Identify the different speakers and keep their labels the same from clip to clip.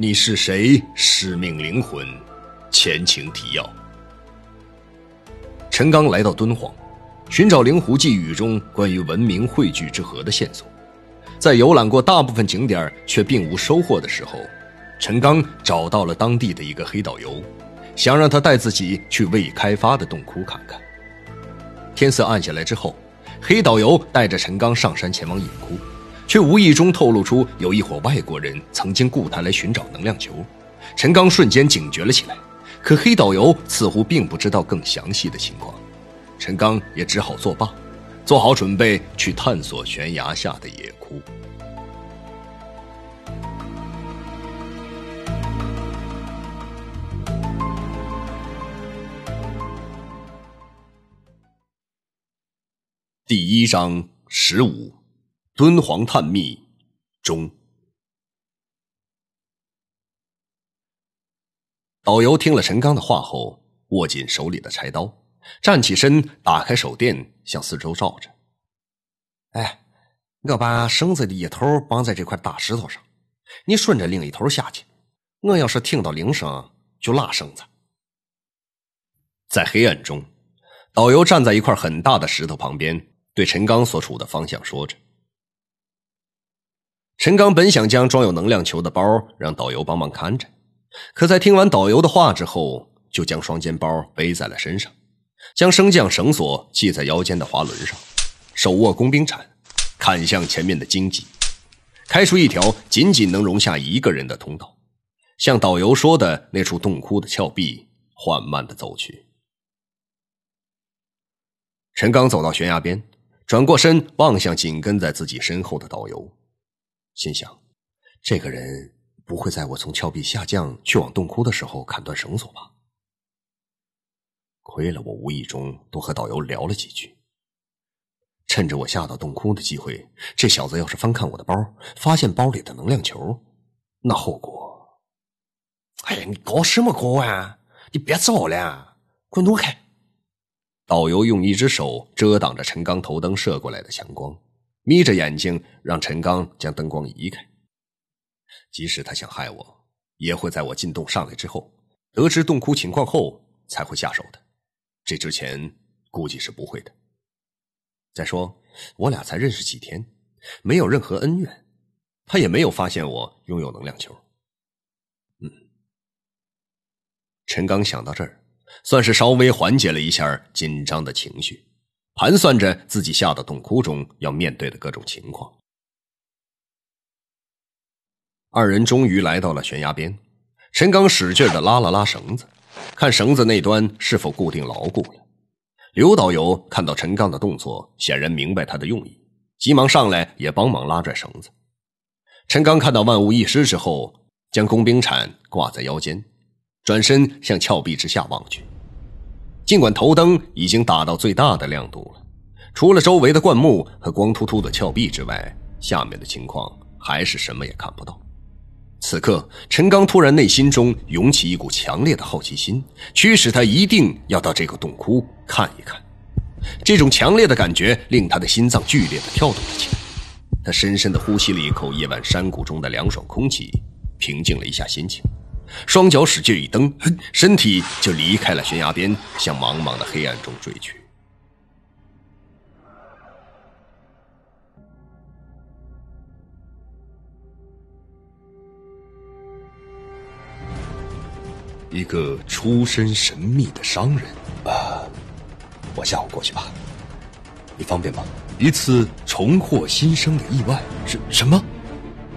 Speaker 1: 你是谁？使命灵魂，前情提要。陈刚来到敦煌，寻找《灵狐寄语》中关于文明汇聚之河的线索。在游览过大部分景点却并无收获的时候，陈刚找到了当地的一个黑导游，想让他带自己去未开发的洞窟看看。天色暗下来之后，黑导游带着陈刚上山前往隐窟。却无意中透露出有一伙外国人曾经雇他来寻找能量球，陈刚瞬间警觉了起来。可黑导游似乎并不知道更详细的情况，陈刚也只好作罢，做好准备去探索悬崖下的野窟。第一章十五。敦煌探秘中，导游听了陈刚的话后，握紧手里的柴刀，站起身，打开手电，向四周照着。哎，我把绳子的一头绑在这块大石头上，你顺着另一头下去。我要是听到铃声，就拉绳子。在黑暗中，导游站在一块很大的石头旁边，对陈刚所处的方向说着。陈刚本想将装有能量球的包让导游帮忙看着，可在听完导游的话之后，就将双肩包背在了身上，将升降绳索系在腰间的滑轮上，手握工兵铲，砍向前面的荆棘，开出一条仅仅能容下一个人的通道，向导游说的那处洞窟的峭壁缓慢的走去。陈刚走到悬崖边，转过身望向紧跟在自己身后的导游。心想，这个人不会在我从峭壁下降去往洞窟的时候砍断绳索吧？亏了我无意中多和导游聊了几句，趁着我下到洞窟的机会，这小子要是翻看我的包，发现包里的能量球，那后果……哎呀，你搞什么搞啊！你别走了，给我挪开！导游用一只手遮挡着陈刚头灯射过来的强光。眯着眼睛，让陈刚将灯光移开。即使他想害我，也会在我进洞上来之后，得知洞窟情况后才会下手的。这之前估计是不会的。再说，我俩才认识几天，没有任何恩怨，他也没有发现我拥有能量球。嗯，陈刚想到这儿，算是稍微缓解了一下紧张的情绪。盘算着自己下到洞窟中要面对的各种情况，二人终于来到了悬崖边。陈刚使劲的拉了拉绳子，看绳子那端是否固定牢固了。刘导游看到陈刚的动作，显然明白他的用意，急忙上来也帮忙拉拽绳子。陈刚看到万无一失之后，将工兵铲挂在腰间，转身向峭壁之下望去。尽管头灯已经打到最大的亮度了，除了周围的灌木和光秃秃的峭壁之外，下面的情况还是什么也看不到。此刻，陈刚突然内心中涌起一股强烈的好奇心，驱使他一定要到这个洞窟看一看。这种强烈的感觉令他的心脏剧烈的跳动了起来。他深深的呼吸了一口夜晚山谷中的凉爽空气，平静了一下心情。双脚使劲一蹬，身体就离开了悬崖边，向茫茫的黑暗中坠去。一个出身神秘的商人啊，我下午过去吧，你方便吗？一次重获新生的意外什什么？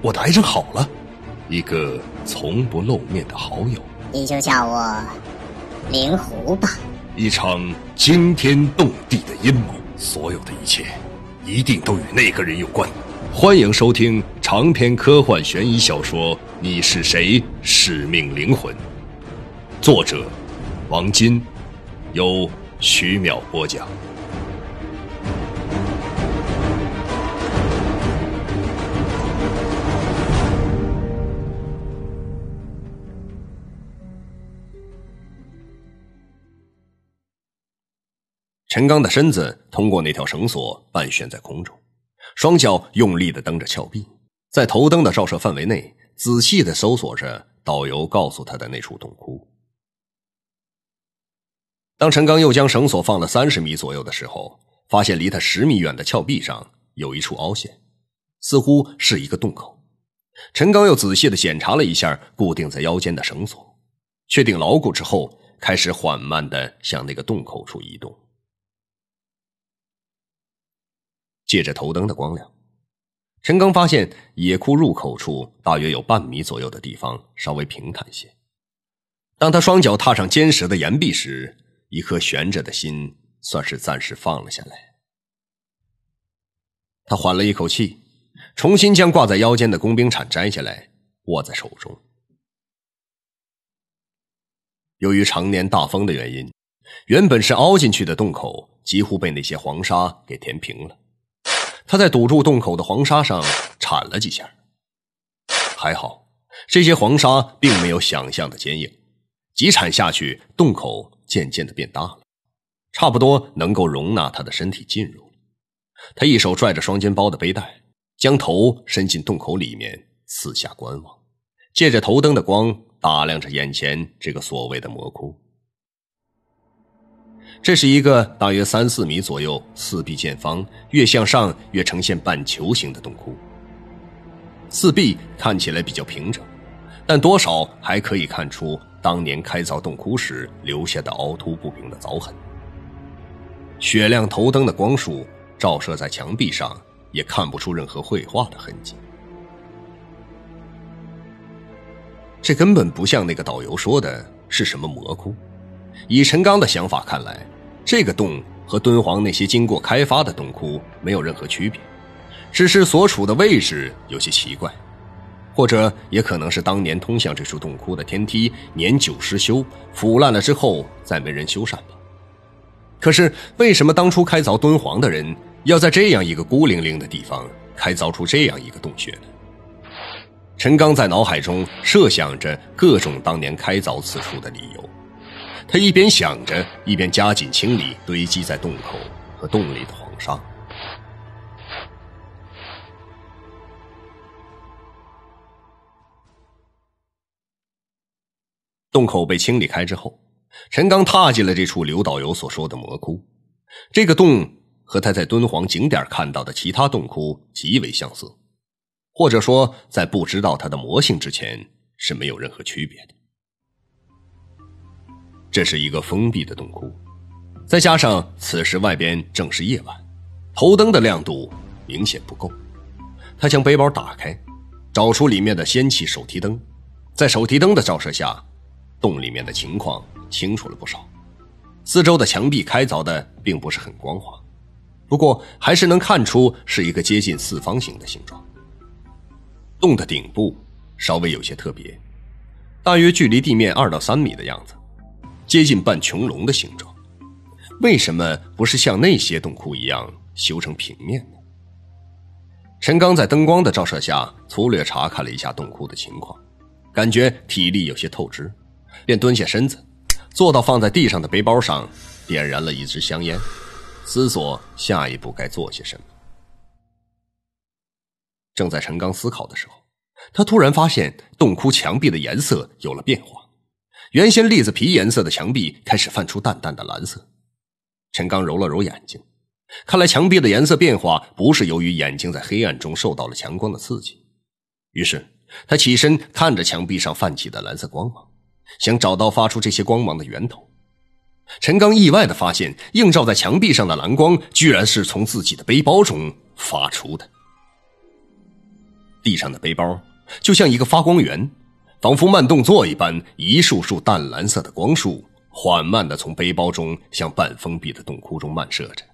Speaker 1: 我的癌症好了。一个从不露面的好友，
Speaker 2: 你就叫我灵狐吧。
Speaker 1: 一场惊天动地的阴谋，所有的一切一定都与那个人有关。欢迎收听长篇科幻悬疑小说《你是谁？使命灵魂》，作者王金，由徐淼播讲。陈刚的身子通过那条绳索半悬在空中，双脚用力的蹬着峭壁，在头灯的照射范围内，仔细的搜索着导游告诉他的那处洞窟。当陈刚又将绳索放了三十米左右的时候，发现离他十米远的峭壁上有一处凹陷，似乎是一个洞口。陈刚又仔细的检查了一下固定在腰间的绳索，确定牢固之后，开始缓慢的向那个洞口处移动。借着头灯的光亮，陈刚发现野窟入口处大约有半米左右的地方稍微平坦些。当他双脚踏上坚实的岩壁时，一颗悬着的心算是暂时放了下来。他缓了一口气，重新将挂在腰间的工兵铲摘下来，握在手中。由于常年大风的原因，原本是凹进去的洞口几乎被那些黄沙给填平了。他在堵住洞口的黄沙上铲了几下，还好，这些黄沙并没有想象的坚硬，几铲下去，洞口。渐渐的变大了，差不多能够容纳他的身体进入。他一手拽着双肩包的背带，将头伸进洞口里面，四下观望，借着头灯的光打量着眼前这个所谓的魔窟。这是一个大约三四米左右、四壁见方、越向上越呈现半球形的洞窟。四壁看起来比较平整，但多少还可以看出。当年开凿洞窟时留下的凹凸不平的凿痕，雪亮头灯的光束照射在墙壁上，也看不出任何绘画的痕迹。这根本不像那个导游说的是什么魔窟。以陈刚的想法看来，这个洞和敦煌那些经过开发的洞窟没有任何区别，只是所处的位置有些奇怪。或者也可能是当年通向这处洞窟的天梯年久失修、腐烂了之后再没人修缮吧。可是为什么当初开凿敦煌的人要在这样一个孤零零的地方开凿出这样一个洞穴呢？陈刚在脑海中设想着各种当年开凿此处的理由，他一边想着，一边加紧清理堆积在洞口和洞里的黄沙。洞口被清理开之后，陈刚踏进了这处刘导游所说的魔窟。这个洞和他在敦煌景点看到的其他洞窟极为相似，或者说，在不知道它的魔性之前是没有任何区别的。这是一个封闭的洞窟，再加上此时外边正是夜晚，头灯的亮度明显不够。他将背包打开，找出里面的氙气手提灯，在手提灯的照射下。洞里面的情况清楚了不少，四周的墙壁开凿的并不是很光滑，不过还是能看出是一个接近四方形的形状。洞的顶部稍微有些特别，大约距离地面二到三米的样子，接近半穹隆的形状。为什么不是像那些洞窟一样修成平面呢？陈刚在灯光的照射下粗略查看了一下洞窟的情况，感觉体力有些透支。便蹲下身子，坐到放在地上的背包上，点燃了一支香烟，思索下一步该做些什么。正在陈刚思考的时候，他突然发现洞窟墙壁的颜色有了变化，原先栗子皮颜色的墙壁开始泛出淡淡的蓝色。陈刚揉了揉眼睛，看来墙壁的颜色变化不是由于眼睛在黑暗中受到了强光的刺激。于是他起身看着墙壁上泛起的蓝色光芒。想找到发出这些光芒的源头，陈刚意外的发现，映照在墙壁上的蓝光居然是从自己的背包中发出的。地上的背包就像一个发光源，仿佛慢动作一般，一束束淡蓝色的光束缓慢的从背包中向半封闭的洞窟中漫射着，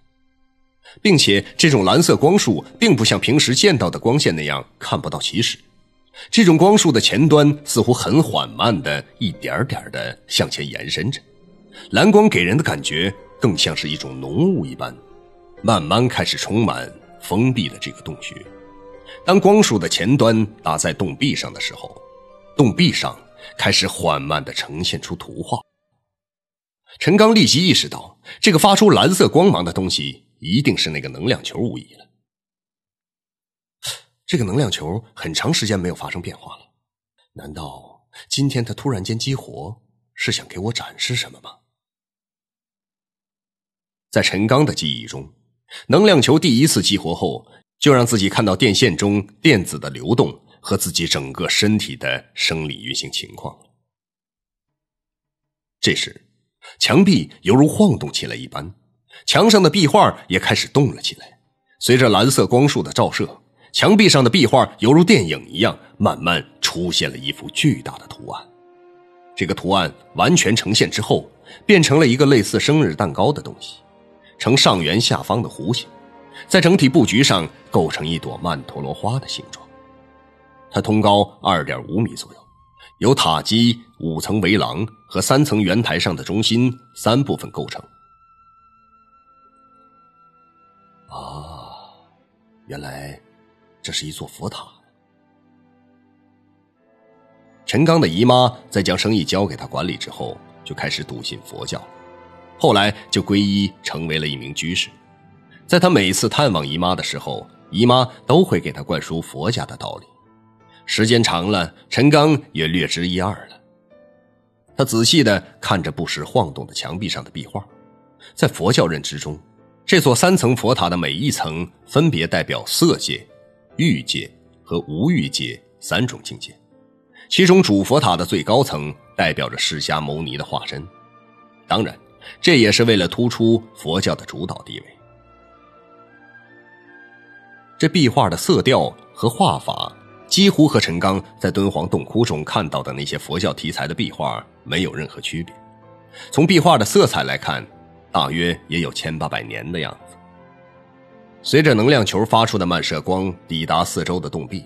Speaker 1: 并且这种蓝色光束并不像平时见到的光线那样看不到起始。这种光束的前端似乎很缓慢的一点点的向前延伸着，蓝光给人的感觉更像是一种浓雾一般，慢慢开始充满封闭的这个洞穴。当光束的前端打在洞壁上的时候，洞壁上开始缓慢的呈现出图画。陈刚立即意识到，这个发出蓝色光芒的东西一定是那个能量球无疑了。这个能量球很长时间没有发生变化了，难道今天它突然间激活，是想给我展示什么吗？在陈刚的记忆中，能量球第一次激活后，就让自己看到电线中电子的流动和自己整个身体的生理运行情况。这时，墙壁犹如晃动起来一般，墙上的壁画也开始动了起来。随着蓝色光束的照射，墙壁上的壁画犹如电影一样，慢慢出现了一幅巨大的图案。这个图案完全呈现之后，变成了一个类似生日蛋糕的东西。呈上圆下方的弧形，在整体布局上构成一朵曼陀罗花的形状。它通高二点五米左右，由塔基、五层围廊和三层圆台上的中心三部分构成。啊，原来这是一座佛塔。陈刚的姨妈在将生意交给他管理之后，就开始笃信佛教。后来就皈依，成为了一名居士。在他每次探望姨妈的时候，姨妈都会给他灌输佛家的道理。时间长了，陈刚也略知一二了。他仔细的看着不时晃动的墙壁上的壁画，在佛教认知中，这座三层佛塔的每一层分别代表色界、欲界和无欲界三种境界。其中主佛塔的最高层代表着释迦牟尼的化身，当然。这也是为了突出佛教的主导地位。这壁画的色调和画法几乎和陈刚在敦煌洞窟中看到的那些佛教题材的壁画没有任何区别。从壁画的色彩来看，大约也有千八百年的样子。随着能量球发出的漫射光抵达四周的洞壁，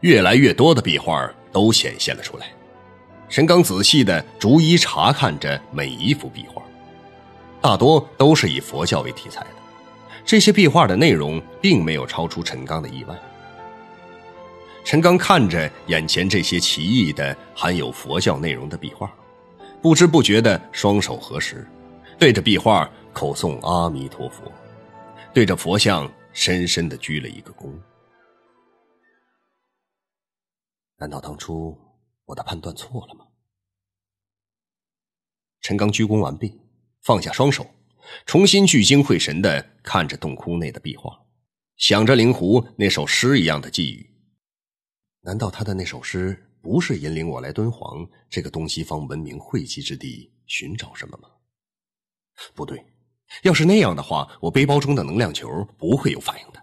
Speaker 1: 越来越多的壁画都显现了出来。陈刚仔细的逐一查看着每一幅壁画。大多都是以佛教为题材的，这些壁画的内容并没有超出陈刚的意外。陈刚看着眼前这些奇异的含有佛教内容的壁画，不知不觉的双手合十，对着壁画口诵阿弥陀佛，对着佛像深深的鞠了一个躬。难道当初我的判断错了吗？陈刚鞠躬完毕。放下双手，重新聚精会神的看着洞窟内的壁画，想着灵狐那首诗一样的寄语。难道他的那首诗不是引领我来敦煌这个东西方文明汇集之地寻找什么吗？不对，要是那样的话，我背包中的能量球不会有反应的。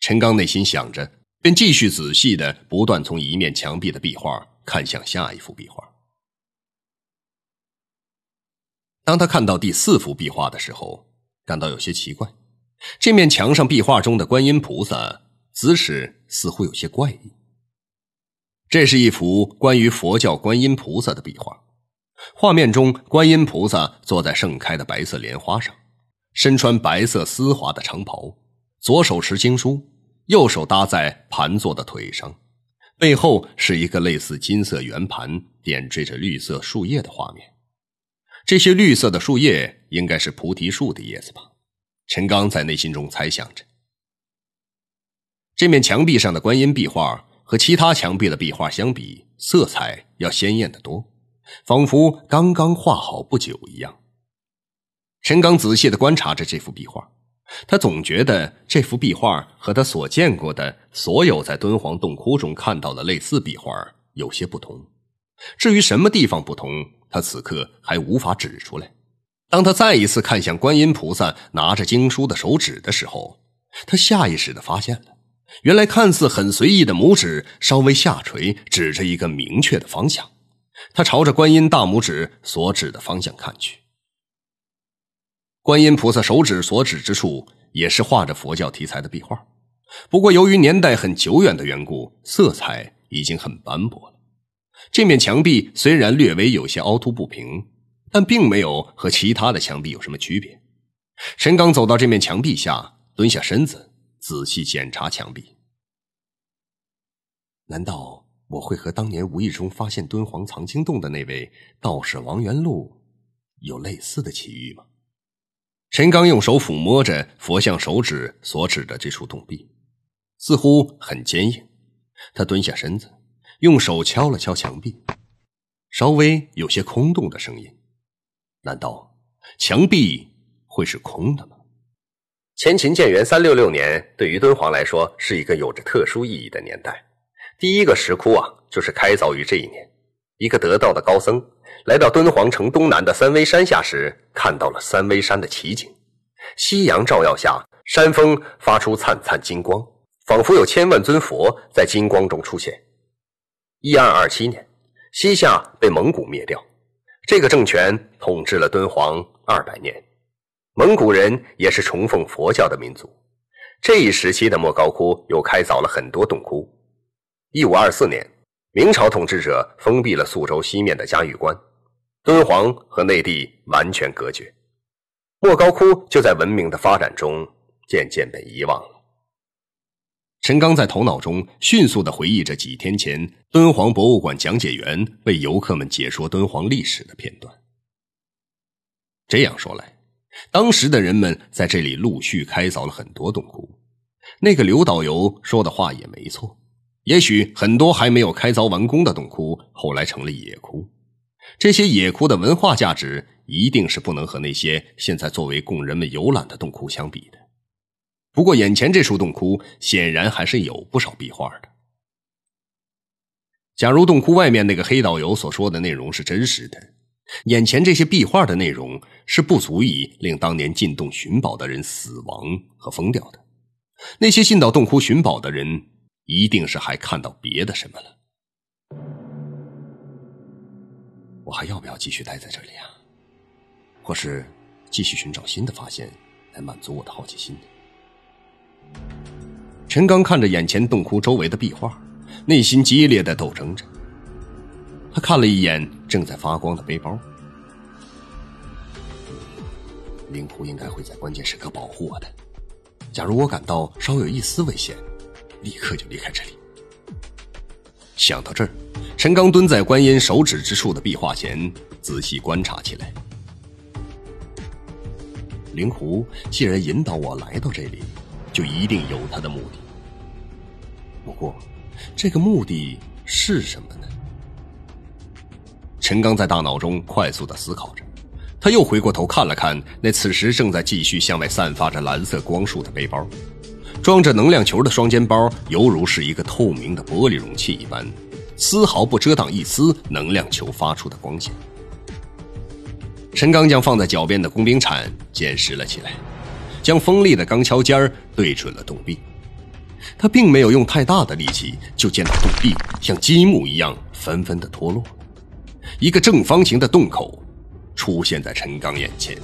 Speaker 1: 陈刚内心想着，便继续仔细的不断从一面墙壁的壁画看向下一幅壁画。当他看到第四幅壁画的时候，感到有些奇怪。这面墙上壁画中的观音菩萨姿势似乎有些怪异。这是一幅关于佛教观音菩萨的壁画，画面中观音菩萨坐在盛开的白色莲花上，身穿白色丝滑的长袍，左手持经书，右手搭在盘坐的腿上，背后是一个类似金色圆盘点缀着绿色树叶的画面。这些绿色的树叶应该是菩提树的叶子吧？陈刚在内心中猜想着。这面墙壁上的观音壁画和其他墙壁的壁画相比，色彩要鲜艳得多，仿佛刚刚画好不久一样。陈刚仔细的观察着这幅壁画，他总觉得这幅壁画和他所见过的所有在敦煌洞窟中看到的类似壁画有些不同。至于什么地方不同？他此刻还无法指出来。当他再一次看向观音菩萨拿着经书的手指的时候，他下意识的发现了，原来看似很随意的拇指稍微下垂，指着一个明确的方向。他朝着观音大拇指所指的方向看去。观音菩萨手指所指之处也是画着佛教题材的壁画，不过由于年代很久远的缘故，色彩已经很斑驳了。这面墙壁虽然略微有些凹凸不平，但并没有和其他的墙壁有什么区别。陈刚走到这面墙壁下，蹲下身子，仔细检查墙壁。难道我会和当年无意中发现敦煌藏经洞的那位道士王元禄有类似的奇遇吗？陈刚用手抚摸着佛像手指所指的这处洞壁，似乎很坚硬。他蹲下身子。用手敲了敲墙壁，稍微有些空洞的声音。难道墙壁会是空的吗？前秦建元三六六年，对于敦煌来说是一个有着特殊意义的年代。第一个石窟啊，就是开凿于这一年。一个得道的高僧来到敦煌城东南的三危山下时，看到了三危山的奇景：夕阳照耀下，山峰发出灿灿金光，仿佛有千万尊佛在金光中出现。一二二七年，西夏被蒙古灭掉，这个政权统治了敦煌二百年。蒙古人也是崇奉佛教的民族。这一时期的莫高窟又开凿了很多洞窟。一五二四年，明朝统治者封闭了宿州西面的嘉峪关，敦煌和内地完全隔绝。莫高窟就在文明的发展中渐渐被遗忘了。陈刚在头脑中迅速的回忆着几天前敦煌博物馆讲解员为游客们解说敦煌历史的片段。这样说来，当时的人们在这里陆续开凿了很多洞窟。那个刘导游说的话也没错，也许很多还没有开凿完工的洞窟后来成了野窟，这些野窟的文化价值一定是不能和那些现在作为供人们游览的洞窟相比的。不过，眼前这处洞窟显然还是有不少壁画的。假如洞窟外面那个黑导游所说的内容是真实的，眼前这些壁画的内容是不足以令当年进洞寻宝的人死亡和疯掉的。那些进到洞窟寻宝的人，一定是还看到别的什么了。我还要不要继续待在这里啊？或是继续寻找新的发现，来满足我的好奇心？陈刚看着眼前洞窟周围的壁画，内心激烈的斗争着。他看了一眼正在发光的背包，灵狐应该会在关键时刻保护我的。假如我感到稍有一丝危险，立刻就离开这里。想到这儿，陈刚蹲在观音手指之处的壁画前，仔细观察起来。灵狐既然引导我来到这里。就一定有他的目的。不过，这个目的是什么呢？陈刚在大脑中快速的思考着，他又回过头看了看那此时正在继续向外散发着蓝色光束的背包，装着能量球的双肩包犹如是一个透明的玻璃容器一般，丝毫不遮挡一丝能量球发出的光线。陈刚将放在脚边的工兵铲捡拾了起来。将锋利的钢锹尖对准了洞壁，他并没有用太大的力气，就见到洞壁像积木一样纷纷的脱落，一个正方形的洞口出现在陈刚眼前。